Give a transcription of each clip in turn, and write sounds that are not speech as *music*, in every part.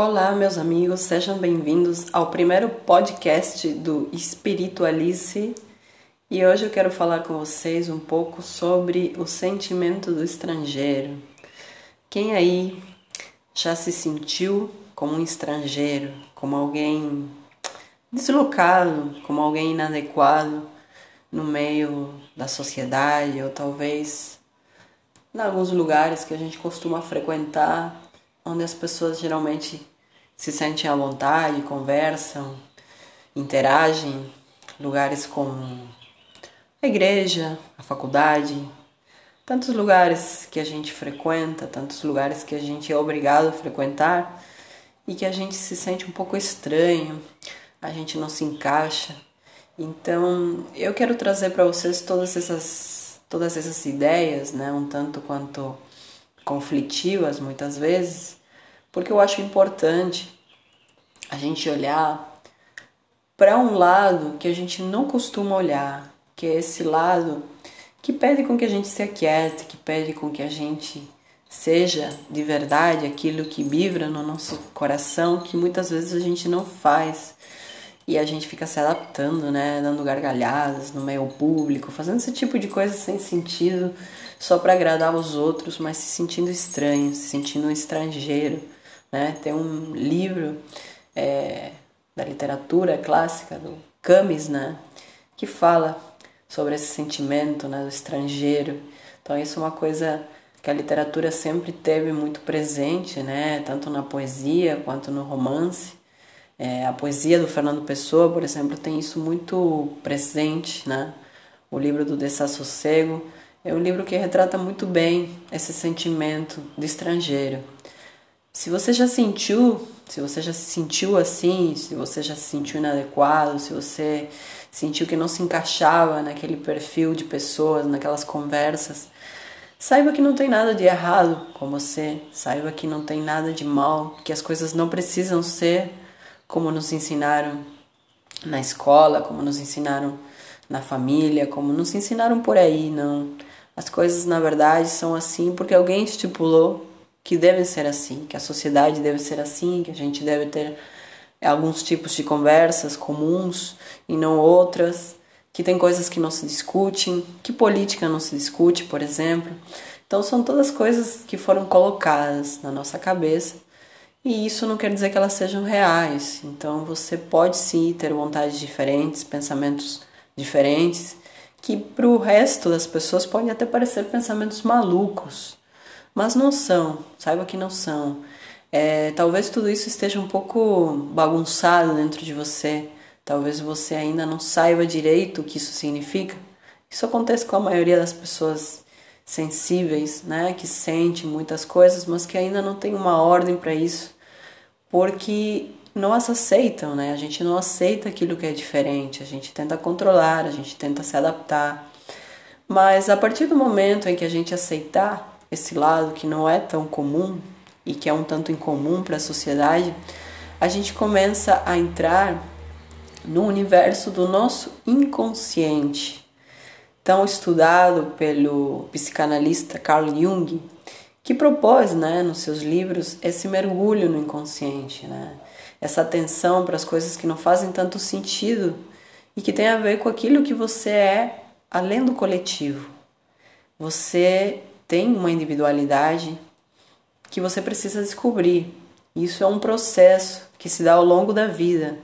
Olá, meus amigos, sejam bem-vindos ao primeiro podcast do Espiritualize. E hoje eu quero falar com vocês um pouco sobre o sentimento do estrangeiro. Quem aí já se sentiu como um estrangeiro, como alguém deslocado, como alguém inadequado no meio da sociedade ou talvez em alguns lugares que a gente costuma frequentar onde as pessoas geralmente se sentem à vontade, conversam, interagem, lugares como a igreja, a faculdade, tantos lugares que a gente frequenta, tantos lugares que a gente é obrigado a frequentar e que a gente se sente um pouco estranho, a gente não se encaixa. Então, eu quero trazer para vocês todas essas todas essas ideias, né, um tanto quanto conflitivas muitas vezes, porque eu acho importante a gente olhar para um lado que a gente não costuma olhar, que é esse lado que pede com que a gente se aquiete, que pede com que a gente seja de verdade aquilo que vibra no nosso coração, que muitas vezes a gente não faz. E a gente fica se adaptando, né, dando gargalhadas no meio público, fazendo esse tipo de coisa sem sentido, só para agradar os outros, mas se sentindo estranho, se sentindo um estrangeiro né? Tem um livro é, da literatura clássica, do Camus, né? que fala sobre esse sentimento né, do estrangeiro. Então isso é uma coisa que a literatura sempre teve muito presente, né? tanto na poesia quanto no romance. É, a poesia do Fernando Pessoa, por exemplo, tem isso muito presente. Né? O livro do Desassossego é um livro que retrata muito bem esse sentimento de estrangeiro. Se você já sentiu, se você já se sentiu assim, se você já se sentiu inadequado, se você sentiu que não se encaixava naquele perfil de pessoas, naquelas conversas, saiba que não tem nada de errado com você, saiba que não tem nada de mal, que as coisas não precisam ser como nos ensinaram na escola, como nos ensinaram na família, como nos ensinaram por aí, não. As coisas na verdade são assim porque alguém estipulou que devem ser assim, que a sociedade deve ser assim, que a gente deve ter alguns tipos de conversas comuns e não outras, que tem coisas que não se discutem, que política não se discute, por exemplo. Então são todas coisas que foram colocadas na nossa cabeça e isso não quer dizer que elas sejam reais. Então você pode sim ter vontades diferentes, pensamentos diferentes, que para o resto das pessoas podem até parecer pensamentos malucos mas não são, saiba que não são. É, talvez tudo isso esteja um pouco bagunçado dentro de você, talvez você ainda não saiba direito o que isso significa. Isso acontece com a maioria das pessoas sensíveis, né, que sente muitas coisas, mas que ainda não tem uma ordem para isso, porque não as aceitam, né? A gente não aceita aquilo que é diferente, a gente tenta controlar, a gente tenta se adaptar. Mas a partir do momento em que a gente aceitar esse lado que não é tão comum e que é um tanto incomum para a sociedade, a gente começa a entrar no universo do nosso inconsciente, tão estudado pelo psicanalista Carl Jung, que propôs, né, nos seus livros esse mergulho no inconsciente, né? Essa atenção para as coisas que não fazem tanto sentido e que tem a ver com aquilo que você é além do coletivo. Você tem uma individualidade que você precisa descobrir. Isso é um processo que se dá ao longo da vida,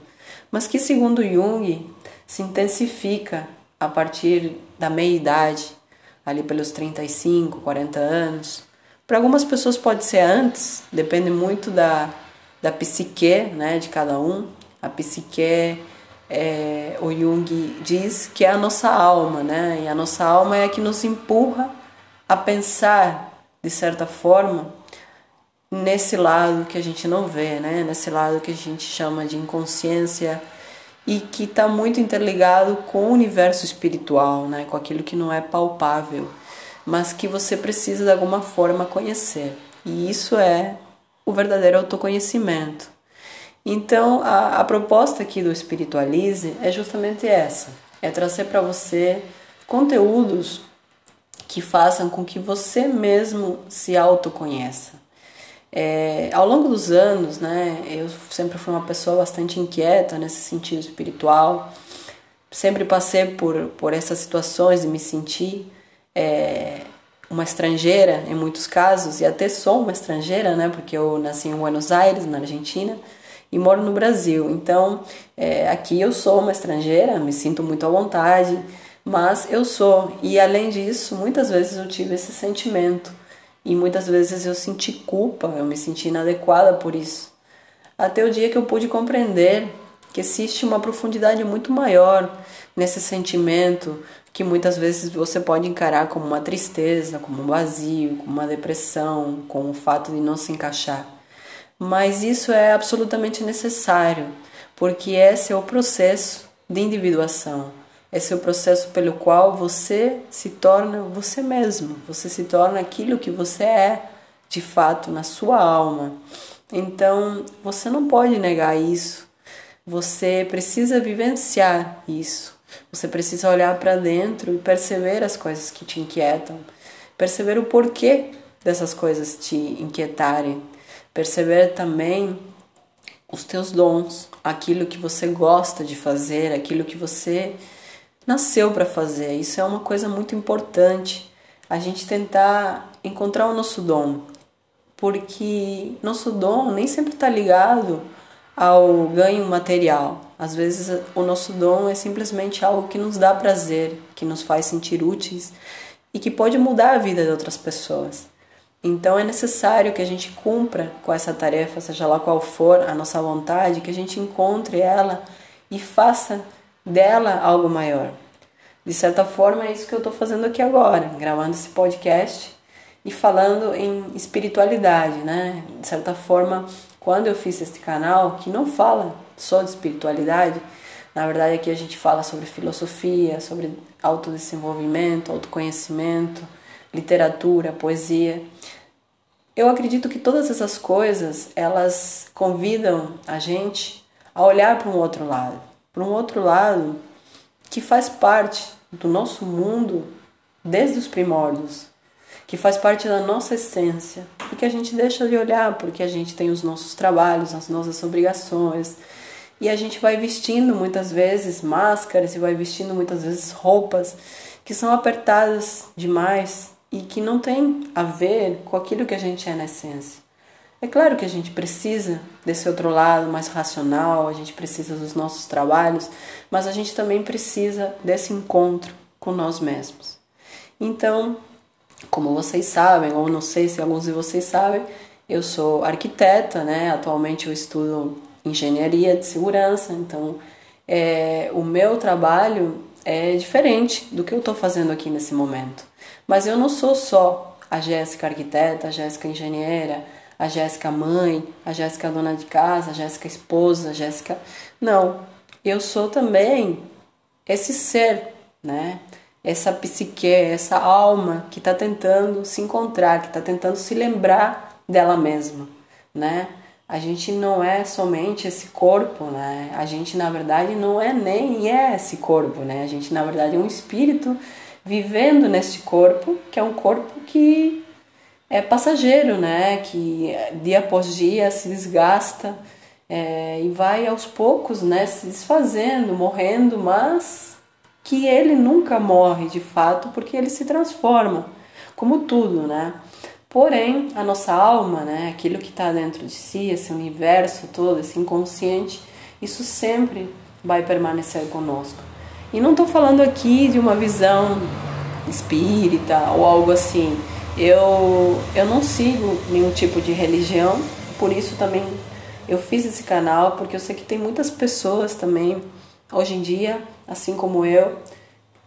mas que, segundo Jung, se intensifica a partir da meia-idade, ali pelos 35, 40 anos. Para algumas pessoas pode ser antes, depende muito da, da psique né, de cada um. A psique, é, o Jung diz que é a nossa alma, né? E a nossa alma é a que nos empurra a pensar, de certa forma, nesse lado que a gente não vê, né? nesse lado que a gente chama de inconsciência e que está muito interligado com o universo espiritual, né? com aquilo que não é palpável, mas que você precisa de alguma forma conhecer. E isso é o verdadeiro autoconhecimento. Então, a, a proposta aqui do Espiritualize é justamente essa: é trazer para você conteúdos que façam com que você mesmo se autoconheça. É, ao longo dos anos, né, eu sempre fui uma pessoa bastante inquieta nesse sentido espiritual. Sempre passei por, por essas situações de me sentir é, uma estrangeira em muitos casos, e até sou uma estrangeira, né, porque eu nasci em Buenos Aires, na Argentina, e moro no Brasil. Então, é, aqui eu sou uma estrangeira, me sinto muito à vontade, mas eu sou. E além disso, muitas vezes eu tive esse sentimento e muitas vezes eu senti culpa, eu me senti inadequada por isso. Até o dia que eu pude compreender que existe uma profundidade muito maior nesse sentimento que muitas vezes você pode encarar como uma tristeza, como um vazio, como uma depressão, com o fato de não se encaixar. Mas isso é absolutamente necessário, porque esse é o processo de individuação. Esse é o processo pelo qual você se torna você mesmo, você se torna aquilo que você é de fato na sua alma. Então, você não pode negar isso. Você precisa vivenciar isso. Você precisa olhar para dentro e perceber as coisas que te inquietam, perceber o porquê dessas coisas te inquietarem, perceber também os teus dons, aquilo que você gosta de fazer, aquilo que você nasceu para fazer. Isso é uma coisa muito importante. A gente tentar encontrar o nosso dom, porque nosso dom nem sempre está ligado ao ganho material. Às vezes o nosso dom é simplesmente algo que nos dá prazer, que nos faz sentir úteis e que pode mudar a vida de outras pessoas. Então é necessário que a gente cumpra com essa tarefa, seja lá qual for a nossa vontade, que a gente encontre ela e faça dela algo maior. De certa forma, é isso que eu estou fazendo aqui agora, gravando esse podcast e falando em espiritualidade, né? De certa forma, quando eu fiz este canal, que não fala só de espiritualidade, na verdade aqui a gente fala sobre filosofia, sobre autodesenvolvimento, autoconhecimento, literatura, poesia. Eu acredito que todas essas coisas, elas convidam a gente a olhar para um outro lado, para um outro lado que faz parte do nosso mundo desde os primórdios, que faz parte da nossa essência e que a gente deixa de olhar porque a gente tem os nossos trabalhos, as nossas obrigações e a gente vai vestindo muitas vezes máscaras e vai vestindo muitas vezes roupas que são apertadas demais e que não tem a ver com aquilo que a gente é na essência. É claro que a gente precisa desse outro lado mais racional, a gente precisa dos nossos trabalhos, mas a gente também precisa desse encontro com nós mesmos. Então, como vocês sabem, ou não sei se alguns de vocês sabem, eu sou arquiteta, né? Atualmente eu estudo engenharia de segurança, então é, o meu trabalho é diferente do que eu estou fazendo aqui nesse momento. Mas eu não sou só a Jéssica arquiteta, a Jéssica engenheira, a Jéssica mãe, a Jéssica dona de casa, a Jéssica esposa, a Jéssica. Não, eu sou também esse ser, né? Essa psique, essa alma que está tentando se encontrar, que está tentando se lembrar dela mesma, né? A gente não é somente esse corpo, né? A gente na verdade não é nem é esse corpo, né? A gente na verdade é um espírito vivendo neste corpo, que é um corpo que é passageiro, né? Que dia após dia se desgasta é, e vai aos poucos, né? Se desfazendo, morrendo, mas que ele nunca morre de fato, porque ele se transforma, como tudo, né? Porém, a nossa alma, né? Aquilo que está dentro de si, esse universo todo, esse inconsciente, isso sempre vai permanecer conosco. E não estou falando aqui de uma visão espírita ou algo assim eu, eu não sigo nenhum tipo de religião, por isso também eu fiz esse canal, porque eu sei que tem muitas pessoas também, hoje em dia, assim como eu,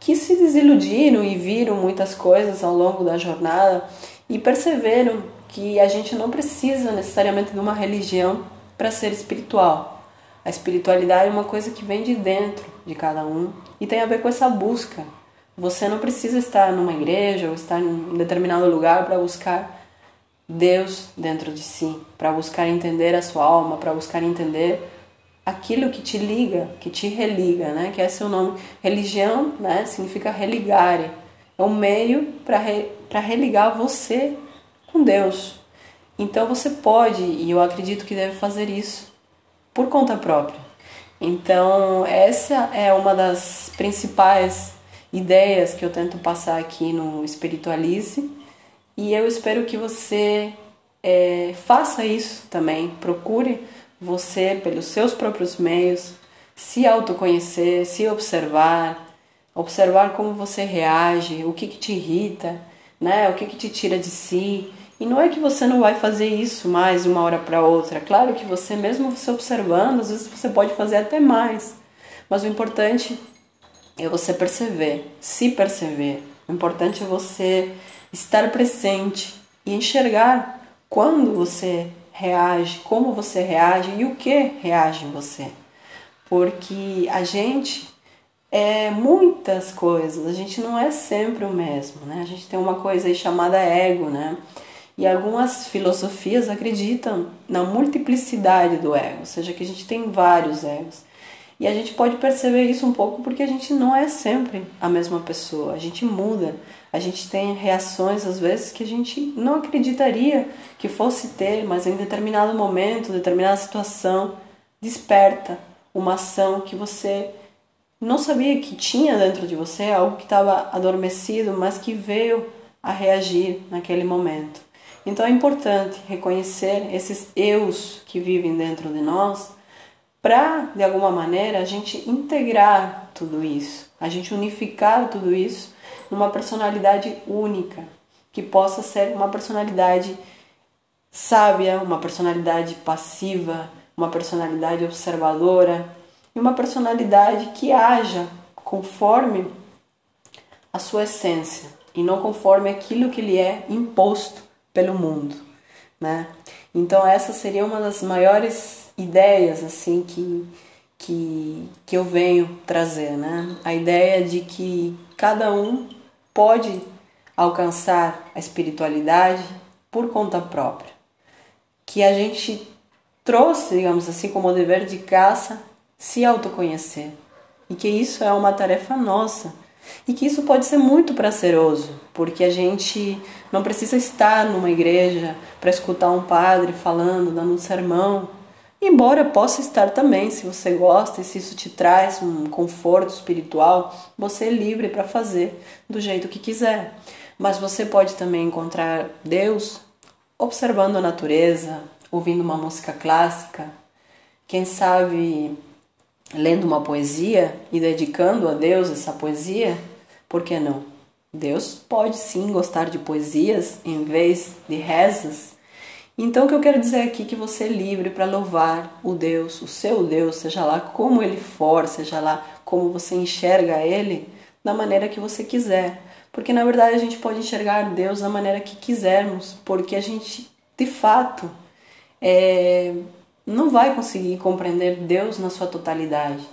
que se desiludiram e viram muitas coisas ao longo da jornada e perceberam que a gente não precisa necessariamente de uma religião para ser espiritual. A espiritualidade é uma coisa que vem de dentro de cada um e tem a ver com essa busca você não precisa estar numa igreja ou estar em um determinado lugar para buscar Deus dentro de si, para buscar entender a sua alma, para buscar entender aquilo que te liga, que te religa, né? Que é seu nome. Religião, né? Significa religare. É um meio para re, religar você com Deus. Então você pode, e eu acredito que deve fazer isso por conta própria. Então, essa é uma das principais ideias que eu tento passar aqui no Espiritualize e eu espero que você é, faça isso também. Procure você, pelos seus próprios meios, se autoconhecer, se observar, observar como você reage, o que, que te irrita, né? o que, que te tira de si. E não é que você não vai fazer isso mais uma hora para outra. Claro que você, mesmo você observando, às vezes você pode fazer até mais. Mas o importante é você perceber, se perceber. O importante é você estar presente e enxergar quando você reage, como você reage e o que reage em você. Porque a gente é muitas coisas, a gente não é sempre o mesmo, né? A gente tem uma coisa aí chamada ego, né? E algumas filosofias acreditam na multiplicidade do ego, ou seja, que a gente tem vários egos. E a gente pode perceber isso um pouco porque a gente não é sempre a mesma pessoa, a gente muda, a gente tem reações às vezes que a gente não acreditaria que fosse ter, mas em determinado momento, determinada situação, desperta uma ação que você não sabia que tinha dentro de você, algo que estava adormecido, mas que veio a reagir naquele momento. Então é importante reconhecer esses eus que vivem dentro de nós para, de alguma maneira, a gente integrar tudo isso, a gente unificar tudo isso numa personalidade única, que possa ser uma personalidade sábia, uma personalidade passiva, uma personalidade observadora e uma personalidade que haja conforme a sua essência e não conforme aquilo que lhe é imposto pelo mundo, né? Então essa seria uma das maiores ideias assim que que, que eu venho trazer, né? A ideia de que cada um pode alcançar a espiritualidade por conta própria. Que a gente trouxe, digamos assim, como dever de caça, se autoconhecer. E que isso é uma tarefa nossa e que isso pode ser muito prazeroso, porque a gente não precisa estar numa igreja para escutar um padre falando, dando um sermão. Embora possa estar também, se você gosta e se isso te traz um conforto espiritual, você é livre para fazer do jeito que quiser. Mas você pode também encontrar Deus observando a natureza, ouvindo uma música clássica, quem sabe lendo uma poesia e dedicando a Deus essa poesia, por que não? Deus pode sim gostar de poesias em vez de rezas. Então o que eu quero dizer aqui é que você é livre para louvar o Deus, o seu Deus, seja lá como ele for, seja lá como você enxerga ele, da maneira que você quiser. Porque na verdade a gente pode enxergar Deus da maneira que quisermos, porque a gente de fato é, não vai conseguir compreender Deus na sua totalidade.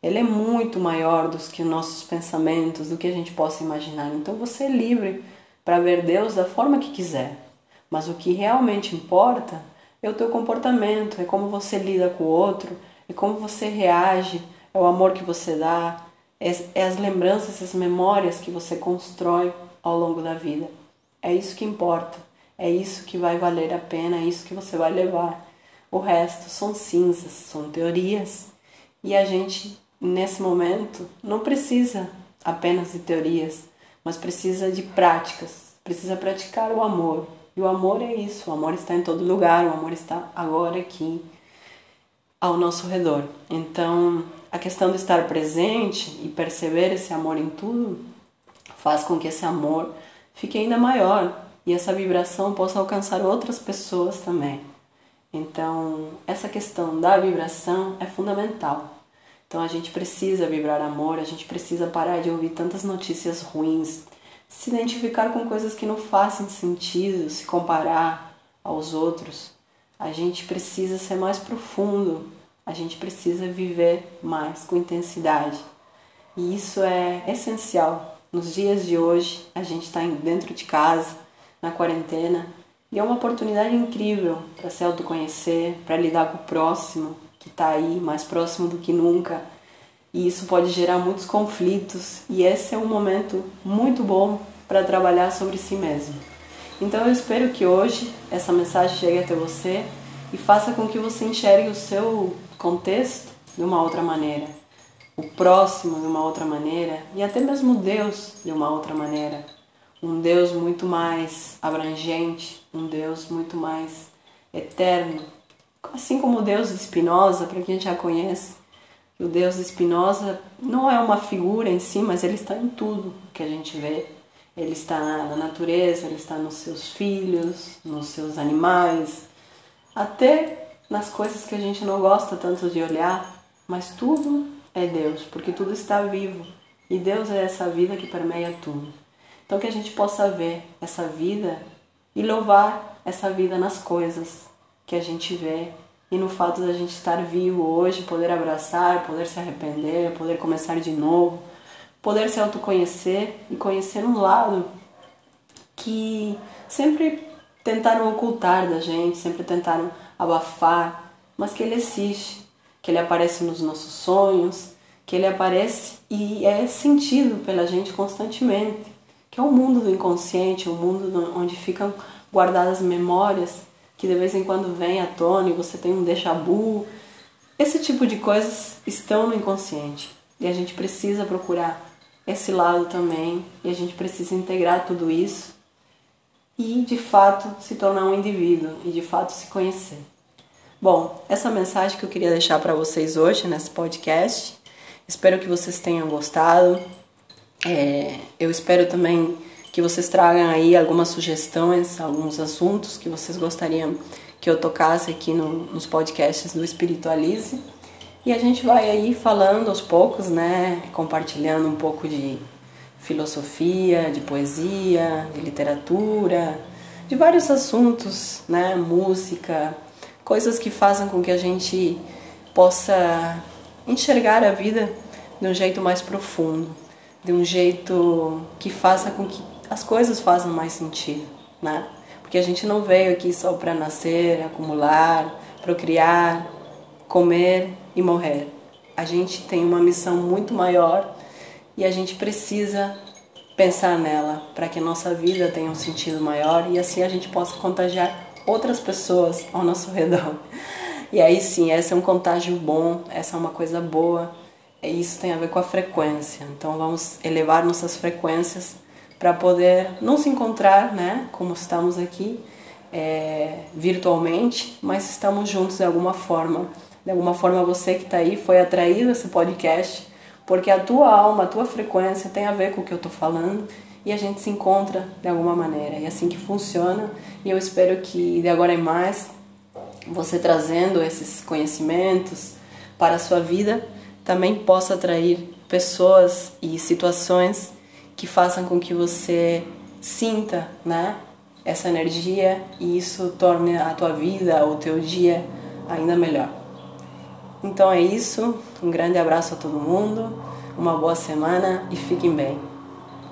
Ele é muito maior do que nossos pensamentos, do que a gente possa imaginar. Então você é livre para ver Deus da forma que quiser. Mas o que realmente importa é o teu comportamento, é como você lida com o outro, é como você reage, é o amor que você dá, é, é as lembranças, as memórias que você constrói ao longo da vida. É isso que importa, é isso que vai valer a pena, é isso que você vai levar. O resto são cinzas, são teorias. E a gente, nesse momento, não precisa apenas de teorias, mas precisa de práticas. Precisa praticar o amor. E o amor é isso, o amor está em todo lugar, o amor está agora aqui ao nosso redor. Então, a questão de estar presente e perceber esse amor em tudo faz com que esse amor fique ainda maior e essa vibração possa alcançar outras pessoas também. Então, essa questão da vibração é fundamental. Então, a gente precisa vibrar amor, a gente precisa parar de ouvir tantas notícias ruins, se identificar com coisas que não fazem sentido, se comparar aos outros. A gente precisa ser mais profundo, a gente precisa viver mais com intensidade. E isso é essencial. Nos dias de hoje, a gente está dentro de casa, na quarentena, e é uma oportunidade incrível para se autoconhecer, para lidar com o próximo, que está aí mais próximo do que nunca. E isso pode gerar muitos conflitos, e esse é um momento muito bom para trabalhar sobre si mesmo. Então eu espero que hoje essa mensagem chegue até você e faça com que você enxergue o seu contexto de uma outra maneira, o próximo de uma outra maneira e até mesmo Deus de uma outra maneira. Um Deus muito mais abrangente, um Deus muito mais eterno, assim como o Deus de Spinoza, para quem já conhece. O Deus de Spinoza não é uma figura em si, mas ele está em tudo que a gente vê. Ele está na natureza, ele está nos seus filhos, nos seus animais, até nas coisas que a gente não gosta tanto de olhar, mas tudo é Deus, porque tudo está vivo. E Deus é essa vida que permeia tudo. Então que a gente possa ver essa vida e louvar essa vida nas coisas que a gente vê e no fato da gente estar vivo hoje, poder abraçar, poder se arrepender, poder começar de novo, poder se autoconhecer e conhecer um lado que sempre tentaram ocultar da gente, sempre tentaram abafar, mas que ele existe, que ele aparece nos nossos sonhos, que ele aparece e é sentido pela gente constantemente, que é o mundo do inconsciente, o mundo onde ficam guardadas memórias que de vez em quando vem à tona e você tem um déjà vu. Esse tipo de coisas estão no inconsciente e a gente precisa procurar esse lado também e a gente precisa integrar tudo isso e de fato se tornar um indivíduo e de fato se conhecer. Bom, essa mensagem que eu queria deixar para vocês hoje nesse podcast. Espero que vocês tenham gostado. É, eu espero também que vocês tragam aí algumas sugestões, alguns assuntos que vocês gostariam que eu tocasse aqui no, nos podcasts do Espiritualize. E a gente vai aí falando aos poucos, né? Compartilhando um pouco de filosofia, de poesia, de literatura, de vários assuntos, né? Música, coisas que façam com que a gente possa enxergar a vida de um jeito mais profundo, de um jeito que faça com que as coisas façam mais sentido, né? Porque a gente não veio aqui só para nascer, acumular, procriar, comer e morrer. A gente tem uma missão muito maior e a gente precisa pensar nela para que a nossa vida tenha um sentido maior e assim a gente possa contagiar outras pessoas ao nosso *laughs* redor. E aí sim, esse é um contágio bom, essa é uma coisa boa. E isso tem a ver com a frequência. Então vamos elevar nossas frequências para poder nos encontrar, né, como estamos aqui é, virtualmente, mas estamos juntos de alguma forma. De alguma forma você que está aí foi atraído a esse podcast porque a tua alma, a tua frequência tem a ver com o que eu estou falando e a gente se encontra de alguma maneira. E é assim que funciona. E eu espero que de agora em mais você trazendo esses conhecimentos para a sua vida também possa atrair pessoas e situações que façam com que você sinta, né, essa energia e isso torne a tua vida, o teu dia ainda melhor. Então é isso, um grande abraço a todo mundo, uma boa semana e fiquem bem.